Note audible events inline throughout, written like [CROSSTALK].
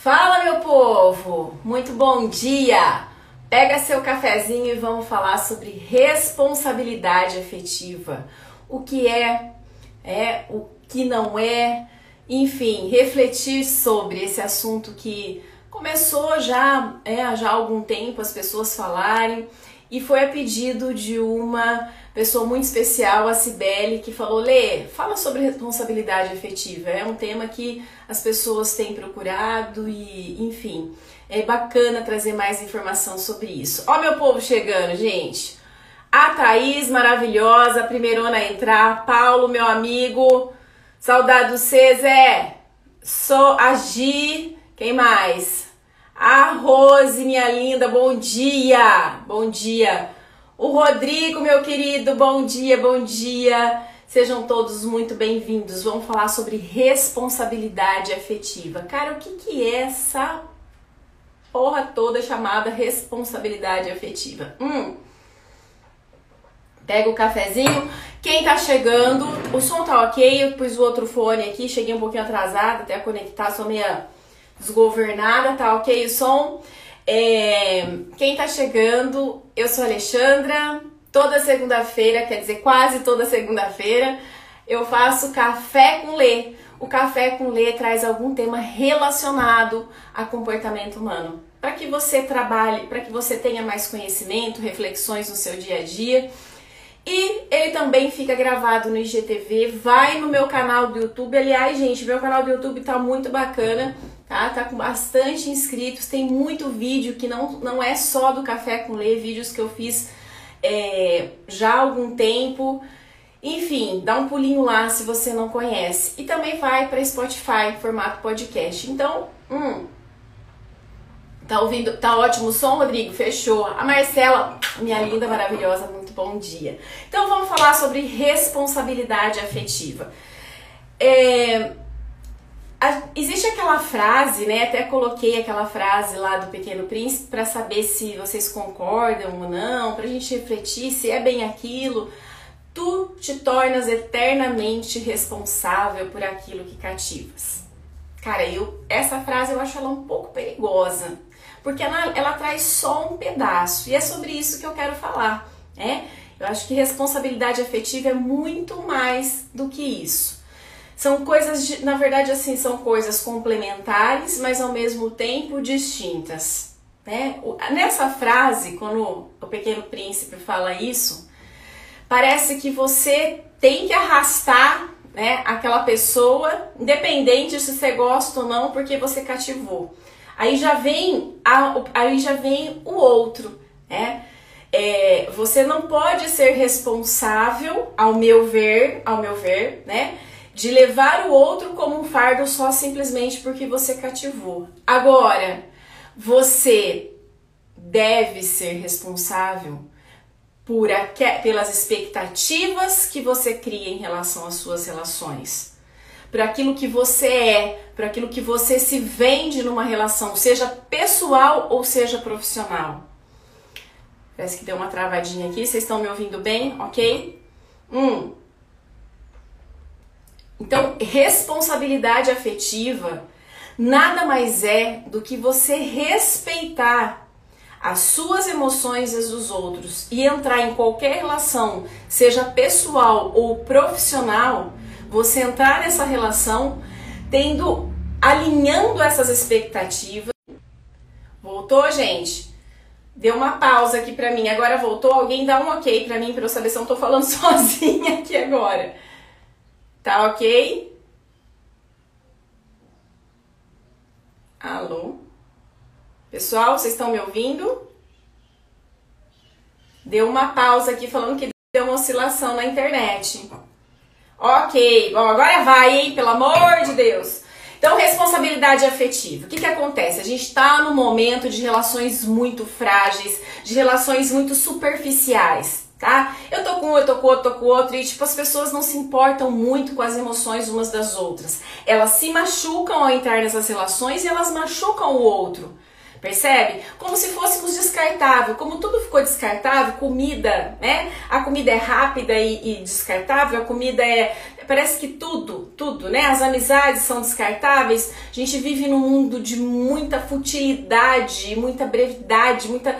Fala, meu povo! Muito bom dia! Pega seu cafezinho e vamos falar sobre responsabilidade afetiva. O que é, é, o que não é, enfim, refletir sobre esse assunto que começou já, é, já há algum tempo as pessoas falarem e foi a pedido de uma pessoa muito especial, a Cibele, que falou: Lê, fala sobre responsabilidade afetiva. É um tema que as pessoas têm procurado e, enfim, é bacana trazer mais informação sobre isso. Ó, meu povo chegando, gente. A Thaís, maravilhosa, primeirona a entrar. Paulo, meu amigo. Saudade do Zé. Sou a Gi. Quem mais? A Rose, minha linda, bom dia. Bom dia. O Rodrigo, meu querido, bom dia, bom dia. Sejam todos muito bem-vindos. Vamos falar sobre responsabilidade afetiva. Cara, o que, que é essa porra toda chamada responsabilidade afetiva? Hum. Pega o cafezinho. Quem tá chegando, o som tá ok. Eu pus o outro fone aqui, cheguei um pouquinho atrasada até conectar, sou meia desgovernada, tá ok o som? É, quem tá chegando, eu sou Alexandra. Toda segunda-feira, quer dizer, quase toda segunda-feira, eu faço café com Lê. O café com Lê traz algum tema relacionado a comportamento humano, para que você trabalhe, para que você tenha mais conhecimento, reflexões no seu dia a dia. E ele também fica gravado no IGTV, vai no meu canal do YouTube. Aliás, gente, meu canal do YouTube tá muito bacana tá? Tá com bastante inscritos, tem muito vídeo que não, não é só do Café com Lê, vídeos que eu fiz é, já há algum tempo. Enfim, dá um pulinho lá se você não conhece. E também vai para Spotify, formato podcast. Então, hum, tá ouvindo? Tá ótimo o som, Rodrigo? Fechou. A Marcela, minha linda, maravilhosa, muito bom dia. Então, vamos falar sobre responsabilidade afetiva. É, a, existe aquela frase, né? Até coloquei aquela frase lá do Pequeno Príncipe para saber se vocês concordam ou não, para a gente refletir se é bem aquilo. Tu te tornas eternamente responsável por aquilo que cativas. Cara, eu essa frase eu acho ela um pouco perigosa, porque ela, ela traz só um pedaço e é sobre isso que eu quero falar, né? Eu acho que responsabilidade afetiva é muito mais do que isso. São coisas, de, na verdade, assim, são coisas complementares, mas ao mesmo tempo distintas. Né? Nessa frase, quando o Pequeno Príncipe fala isso, parece que você tem que arrastar né, aquela pessoa, independente se você gosta ou não, porque você cativou. Aí já vem, a, aí já vem o outro, né? É, você não pode ser responsável, ao meu ver, ao meu ver, né? de levar o outro como um fardo só simplesmente porque você cativou. Agora, você deve ser responsável por pelas expectativas que você cria em relação às suas relações. Por aquilo que você é, por aquilo que você se vende numa relação, seja pessoal ou seja profissional. Parece que deu uma travadinha aqui, vocês estão me ouvindo bem? Ok? Um, então, responsabilidade afetiva nada mais é do que você respeitar as suas emoções e as dos outros e entrar em qualquer relação, seja pessoal ou profissional, você entrar nessa relação tendo alinhando essas expectativas. Voltou, gente? Deu uma pausa aqui pra mim. Agora voltou. Alguém dá um ok pra mim pra eu saber se eu não tô falando [LAUGHS] sozinha aqui agora. Tá ok? Alô? Pessoal, vocês estão me ouvindo? Deu uma pausa aqui falando que deu uma oscilação na internet. Ok, bom, agora vai, hein? Pelo amor de Deus. Então, responsabilidade afetiva. O que, que acontece? A gente está no momento de relações muito frágeis, de relações muito superficiais tá? Eu tô com um, eu tô com outro, tô com outro, e tipo, as pessoas não se importam muito com as emoções umas das outras. Elas se machucam ao entrar nessas relações e elas machucam o outro. Percebe? Como se fôssemos descartável. Como tudo ficou descartável, comida, né? A comida é rápida e, e, descartável, a comida é. Parece que tudo, tudo, né? As amizades são descartáveis. A gente vive num mundo de muita futilidade, muita brevidade, muita.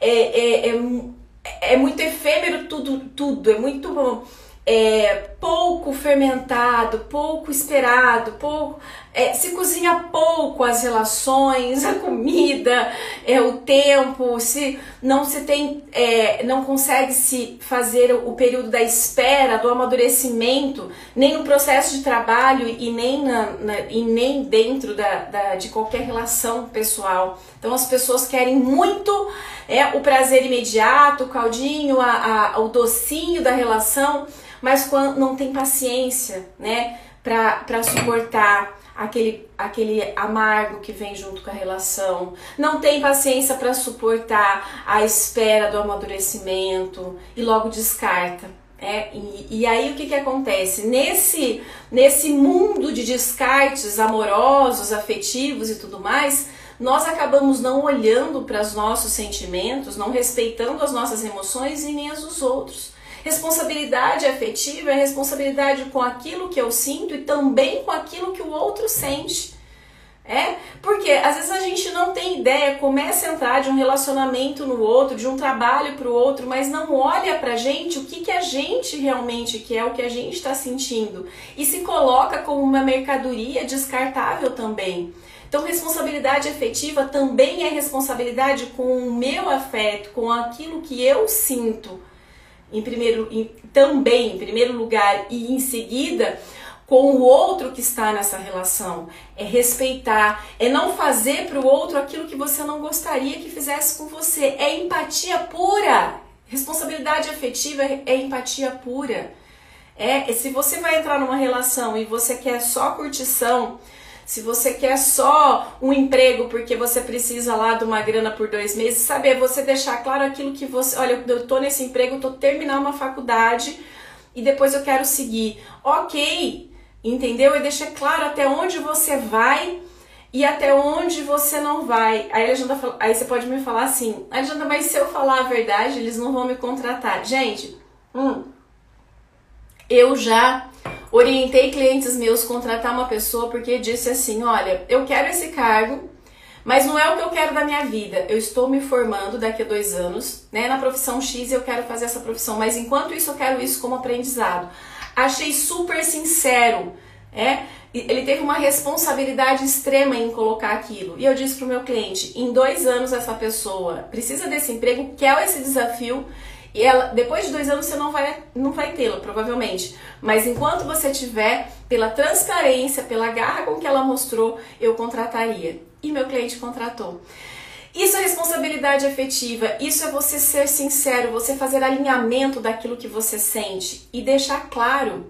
É, é, é, é muito efêmero tudo, tudo. É muito. É, pouco fermentado, pouco esperado, pouco é, se cozinha pouco as relações, a comida, é, o tempo, se não se tem, é, não consegue se fazer o período da espera, do amadurecimento, nem no processo de trabalho e nem, na, na, e nem dentro da, da, de qualquer relação pessoal. Então as pessoas querem muito é, o prazer imediato, o caldinho, a, a, o docinho da relação, mas quando não tem paciência, né, para suportar aquele, aquele amargo que vem junto com a relação, não tem paciência para suportar a espera do amadurecimento e logo descarta. É, e, e, aí o que, que acontece? Nesse, nesse mundo de descartes amorosos, afetivos e tudo mais, nós acabamos não olhando para os nossos sentimentos, não respeitando as nossas emoções e nem as dos outros. Responsabilidade afetiva é responsabilidade com aquilo que eu sinto e também com aquilo que o outro sente. É, porque às vezes a gente não tem ideia, começa a entrar de um relacionamento no outro, de um trabalho para o outro, mas não olha pra gente o que, que a gente realmente quer, o que a gente está sentindo e se coloca como uma mercadoria descartável também. Então, responsabilidade afetiva também é responsabilidade com o meu afeto, com aquilo que eu sinto em primeiro, em, também em primeiro lugar e em seguida com o outro que está nessa relação. É respeitar, é não fazer para o outro aquilo que você não gostaria que fizesse com você. É empatia pura. Responsabilidade afetiva é empatia pura. É, se você vai entrar numa relação e você quer só curtição, se você quer só um emprego porque você precisa lá de uma grana por dois meses, sabe? É você deixar claro aquilo que você. Olha, eu tô nesse emprego, eu tô terminando uma faculdade e depois eu quero seguir. Ok, entendeu? E deixar claro até onde você vai e até onde você não vai. Aí, a Janda, aí você pode me falar assim, Alexandra, mas se eu falar a verdade, eles não vão me contratar. Gente, hum, eu já Orientei clientes meus contratar uma pessoa porque disse assim: olha, eu quero esse cargo, mas não é o que eu quero da minha vida. Eu estou me formando daqui a dois anos, né? Na profissão X eu quero fazer essa profissão, mas enquanto isso eu quero isso como aprendizado. Achei super sincero, é? Ele teve uma responsabilidade extrema em colocar aquilo. E eu disse para o meu cliente: em dois anos essa pessoa precisa desse emprego, quer esse desafio e ela, depois de dois anos você não vai, não vai tê-la, provavelmente. Mas enquanto você tiver, pela transparência, pela garra com que ela mostrou, eu contrataria. E meu cliente contratou. Isso é responsabilidade afetiva, isso é você ser sincero, você fazer alinhamento daquilo que você sente e deixar claro.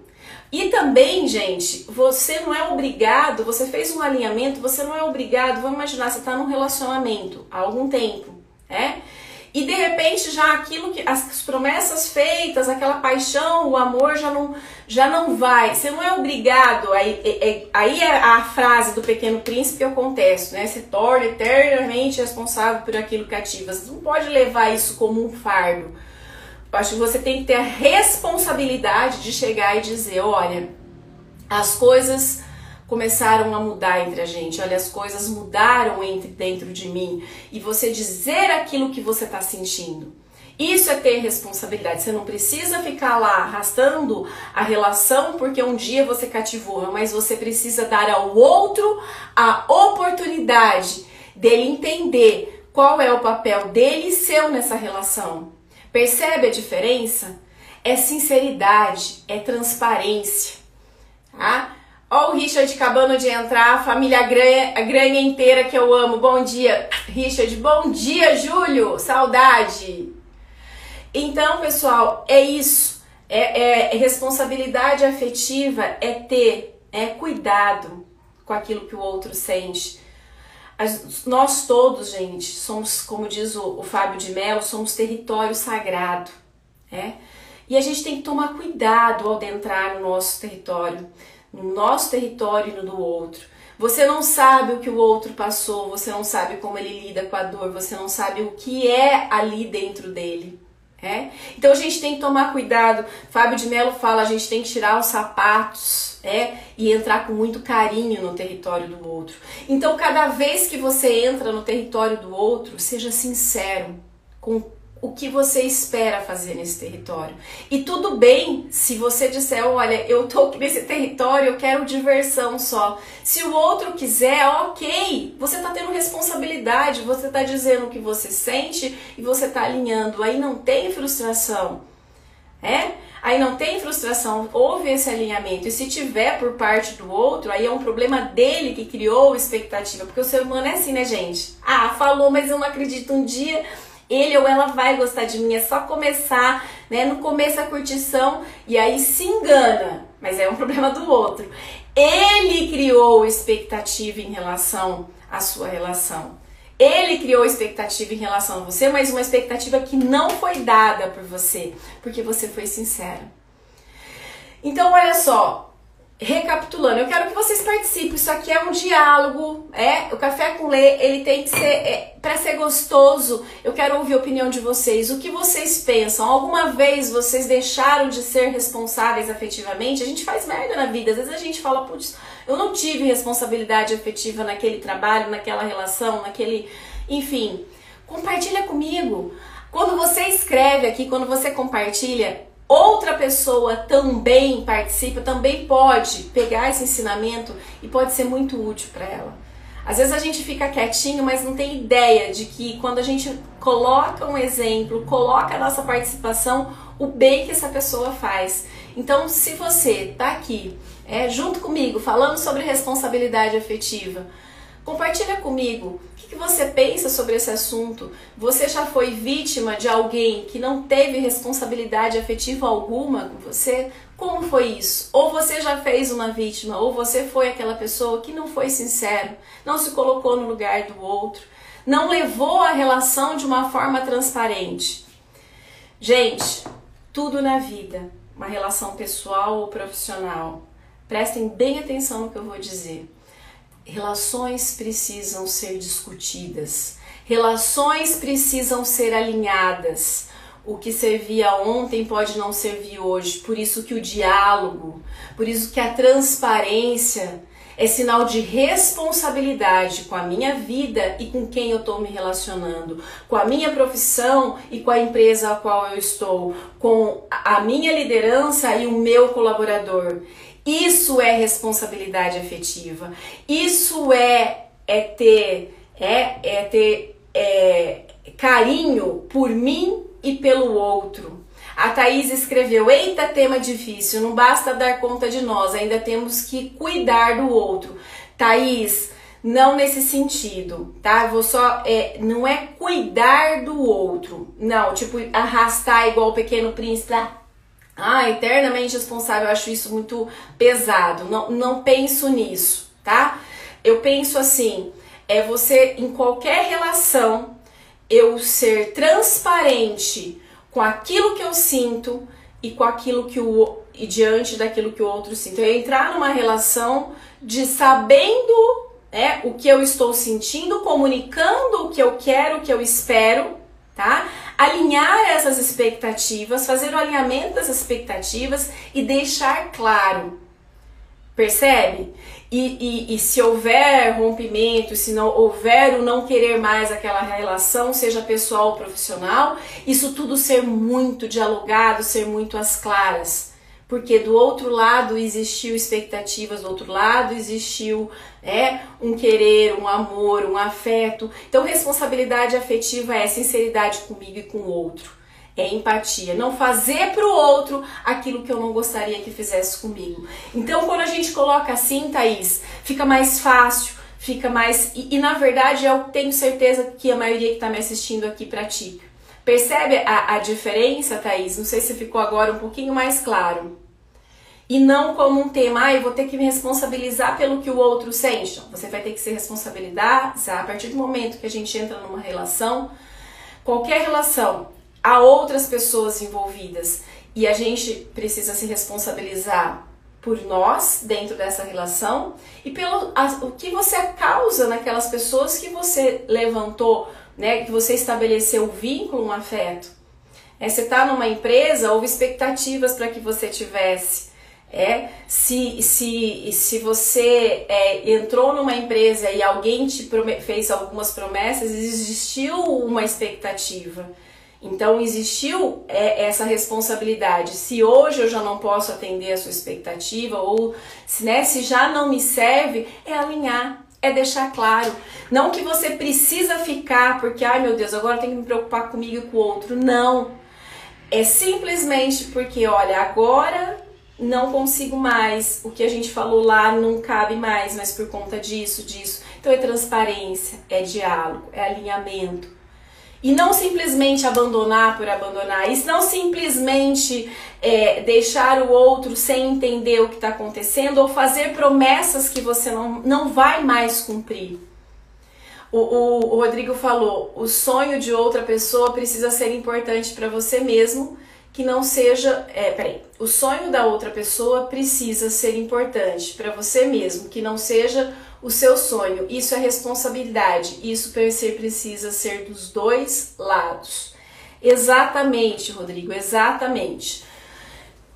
E também, gente, você não é obrigado, você fez um alinhamento, você não é obrigado, vamos imaginar, você está num relacionamento há algum tempo, é? E de repente já aquilo que as promessas feitas, aquela paixão, o amor já não já não vai. Você não é obrigado. Aí é, é, aí é a frase do Pequeno Príncipe acontece, né? Se torna eternamente responsável por aquilo que ativa. Você não pode levar isso como um fardo. Eu acho que você tem que ter a responsabilidade de chegar e dizer, olha, as coisas começaram a mudar entre a gente. Olha, as coisas mudaram entre dentro de mim e você dizer aquilo que você está sentindo. Isso é ter responsabilidade. Você não precisa ficar lá arrastando a relação porque um dia você cativou, mas você precisa dar ao outro a oportunidade dele entender qual é o papel dele e seu nessa relação. Percebe a diferença? É sinceridade, é transparência. Tá? Ó o Richard acabando de entrar, a família Granha, a inteira que eu amo. Bom dia, Richard. Bom dia, Júlio. Saudade. Então, pessoal, é isso. É, é responsabilidade afetiva, é ter, é cuidado com aquilo que o outro sente. As, nós todos, gente, somos, como diz o, o Fábio de Mello, somos território sagrado. É? E a gente tem que tomar cuidado ao adentrar no nosso território no nosso território e no do outro. Você não sabe o que o outro passou, você não sabe como ele lida com a dor, você não sabe o que é ali dentro dele. É? Então a gente tem que tomar cuidado. Fábio de Mello fala, a gente tem que tirar os sapatos é? e entrar com muito carinho no território do outro. Então cada vez que você entra no território do outro, seja sincero com o que você espera fazer nesse território. E tudo bem se você disser, olha, eu tô nesse território, eu quero diversão só. Se o outro quiser, ok, você tá tendo responsabilidade, você tá dizendo o que você sente e você tá alinhando. Aí não tem frustração, é? Aí não tem frustração, houve esse alinhamento. E se tiver por parte do outro, aí é um problema dele que criou expectativa. Porque o ser humano é assim, né, gente? Ah, falou, mas eu não acredito. Um dia ele ou ela vai gostar de mim, é só começar, né? No começo a curtição e aí se engana, mas é um [LAUGHS] problema do outro. Ele criou expectativa em relação à sua relação. Ele criou expectativa em relação a você, mas uma expectativa que não foi dada por você, porque você foi sincero. Então, olha só, recapitulando, eu quero que vocês participem. Isso aqui é um diálogo, é? O café com lê, ele tem que ser é, para ser gostoso. Eu quero ouvir a opinião de vocês. O que vocês pensam? Alguma vez vocês deixaram de ser responsáveis afetivamente? A gente faz merda na vida. Às vezes a gente fala, putz, eu não tive responsabilidade afetiva naquele trabalho, naquela relação, naquele, enfim. Compartilha comigo. Quando você escreve aqui, quando você compartilha, outra pessoa também participa, também pode pegar esse ensinamento e pode ser muito útil para ela. Às vezes a gente fica quietinho, mas não tem ideia de que quando a gente coloca um exemplo, coloca a nossa participação, o bem que essa pessoa faz. Então, se você tá aqui, é, junto comigo, falando sobre responsabilidade afetiva, compartilha comigo que você pensa sobre esse assunto? Você já foi vítima de alguém que não teve responsabilidade afetiva alguma com você? Como foi isso? Ou você já fez uma vítima, ou você foi aquela pessoa que não foi sincero, não se colocou no lugar do outro, não levou a relação de uma forma transparente. Gente, tudo na vida, uma relação pessoal ou profissional, prestem bem atenção no que eu vou dizer Relações precisam ser discutidas, relações precisam ser alinhadas. O que servia ontem pode não servir hoje, por isso que o diálogo, por isso que a transparência é sinal de responsabilidade com a minha vida e com quem eu estou me relacionando, com a minha profissão e com a empresa a qual eu estou, com a minha liderança e o meu colaborador. Isso é responsabilidade afetiva. Isso é, é ter, é, é ter é, carinho por mim e pelo outro. A Thaís escreveu: Eita, tema difícil, não basta dar conta de nós, ainda temos que cuidar do outro. Thaís, não nesse sentido, tá? Vou só. É, não é cuidar do outro, não, tipo, arrastar igual o pequeno príncipe ah, eternamente responsável, eu acho isso muito pesado. Não, não penso nisso, tá? Eu penso assim, é você em qualquer relação eu ser transparente com aquilo que eu sinto e com aquilo que o e diante daquilo que o outro sinto. Eu entrar numa relação de sabendo né, o que eu estou sentindo, comunicando o que eu quero, o que eu espero, tá? Alinhar essas expectativas, fazer o alinhamento dessas expectativas e deixar claro. Percebe? E, e, e, se houver rompimento, se não houver o não querer mais aquela relação, seja pessoal ou profissional, isso tudo ser muito dialogado, ser muito às claras porque do outro lado existiu expectativas, do outro lado existiu é, um querer, um amor, um afeto. Então, responsabilidade afetiva é sinceridade comigo e com o outro. É empatia, não fazer para o outro aquilo que eu não gostaria que fizesse comigo. Então, quando a gente coloca assim, Thaís, fica mais fácil, fica mais. E, e na verdade, eu tenho certeza que a maioria que está me assistindo aqui pratica. Percebe a, a diferença, Thaís? Não sei se ficou agora um pouquinho mais claro e não como um tema, ah, eu vou ter que me responsabilizar pelo que o outro sente. Você vai ter que se responsabilizar a partir do momento que a gente entra numa relação, qualquer relação, há outras pessoas envolvidas e a gente precisa se responsabilizar por nós dentro dessa relação e pelo a, o que você causa naquelas pessoas que você levantou, né, que você estabeleceu um vínculo, um afeto. É, você está numa empresa, houve expectativas para que você tivesse. É, se, se, se você é, entrou numa empresa e alguém te fez algumas promessas, existiu uma expectativa. Então existiu é, essa responsabilidade. Se hoje eu já não posso atender a sua expectativa, ou se, né, se já não me serve, é alinhar, é deixar claro. Não que você precisa ficar porque, ai meu Deus, agora tenho que me preocupar comigo e com o outro. Não. É simplesmente porque, olha, agora não consigo mais, o que a gente falou lá não cabe mais, mas por conta disso, disso. Então é transparência, é diálogo, é alinhamento e não simplesmente abandonar por abandonar, e não simplesmente é, deixar o outro sem entender o que está acontecendo ou fazer promessas que você não, não vai mais cumprir. O, o, o Rodrigo falou: o sonho de outra pessoa precisa ser importante para você mesmo, que não seja. É, peraí, o sonho da outra pessoa precisa ser importante para você mesmo, que não seja o seu sonho. Isso é responsabilidade. Isso precisa ser dos dois lados. Exatamente, Rodrigo, exatamente.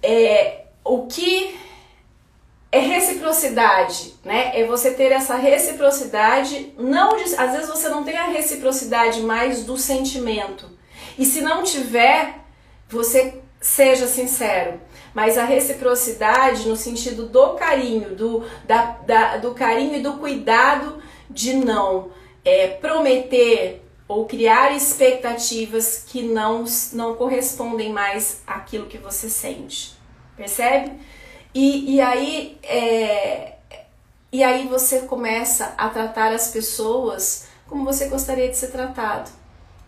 É, o que é reciprocidade, né? É você ter essa reciprocidade, não de, às vezes você não tem a reciprocidade mais do sentimento. E se não tiver, você seja sincero mas a reciprocidade no sentido do carinho, do, da, da, do carinho e do cuidado de não é, prometer ou criar expectativas que não, não correspondem mais àquilo que você sente. Percebe? E, e aí é, e aí você começa a tratar as pessoas como você gostaria de ser tratado.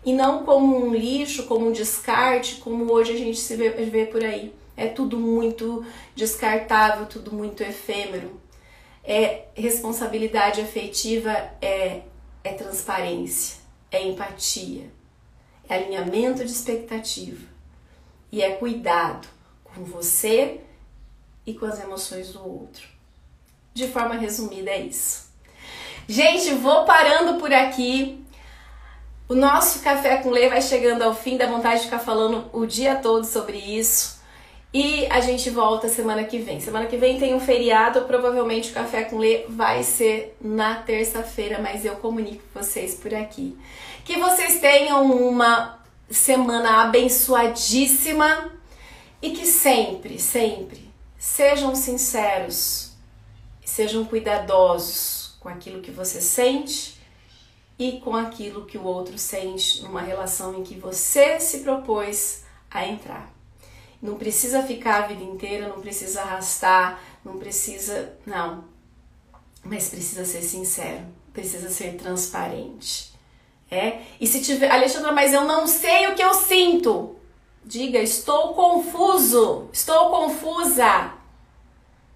E não como um lixo, como um descarte, como hoje a gente se vê, vê por aí é tudo muito descartável, tudo muito efêmero. É responsabilidade afetiva é, é transparência, é empatia, é alinhamento de expectativa e é cuidado com você e com as emoções do outro. De forma resumida, é isso. Gente, vou parando por aqui. O nosso café com lei vai chegando ao fim, dá vontade de ficar falando o dia todo sobre isso. E a gente volta semana que vem. Semana que vem tem um feriado, provavelmente o Café com Lê vai ser na terça-feira, mas eu comunico com vocês por aqui. Que vocês tenham uma semana abençoadíssima e que sempre, sempre sejam sinceros, sejam cuidadosos com aquilo que você sente e com aquilo que o outro sente numa relação em que você se propôs a entrar. Não precisa ficar a vida inteira, não precisa arrastar, não precisa. Não. Mas precisa ser sincero, precisa ser transparente. É? E se tiver. Alexandra, mas eu não sei o que eu sinto. Diga, estou confuso, estou confusa.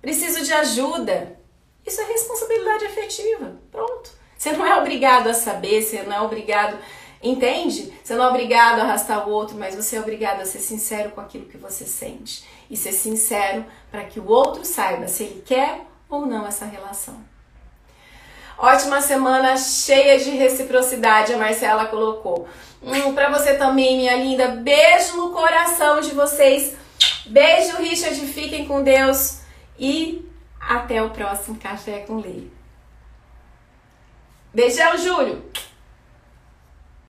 Preciso de ajuda. Isso é responsabilidade afetiva. Pronto. Você não é obrigado a saber, você não é obrigado Entende? Você não é obrigado a arrastar o outro, mas você é obrigado a ser sincero com aquilo que você sente. E ser sincero para que o outro saiba se ele quer ou não essa relação. Ótima semana cheia de reciprocidade, a Marcela colocou. Hum, para você também, minha linda. Beijo no coração de vocês. Beijo, Richard. Fiquem com Deus. E até o próximo Café com Lei. Beijão, Júlio!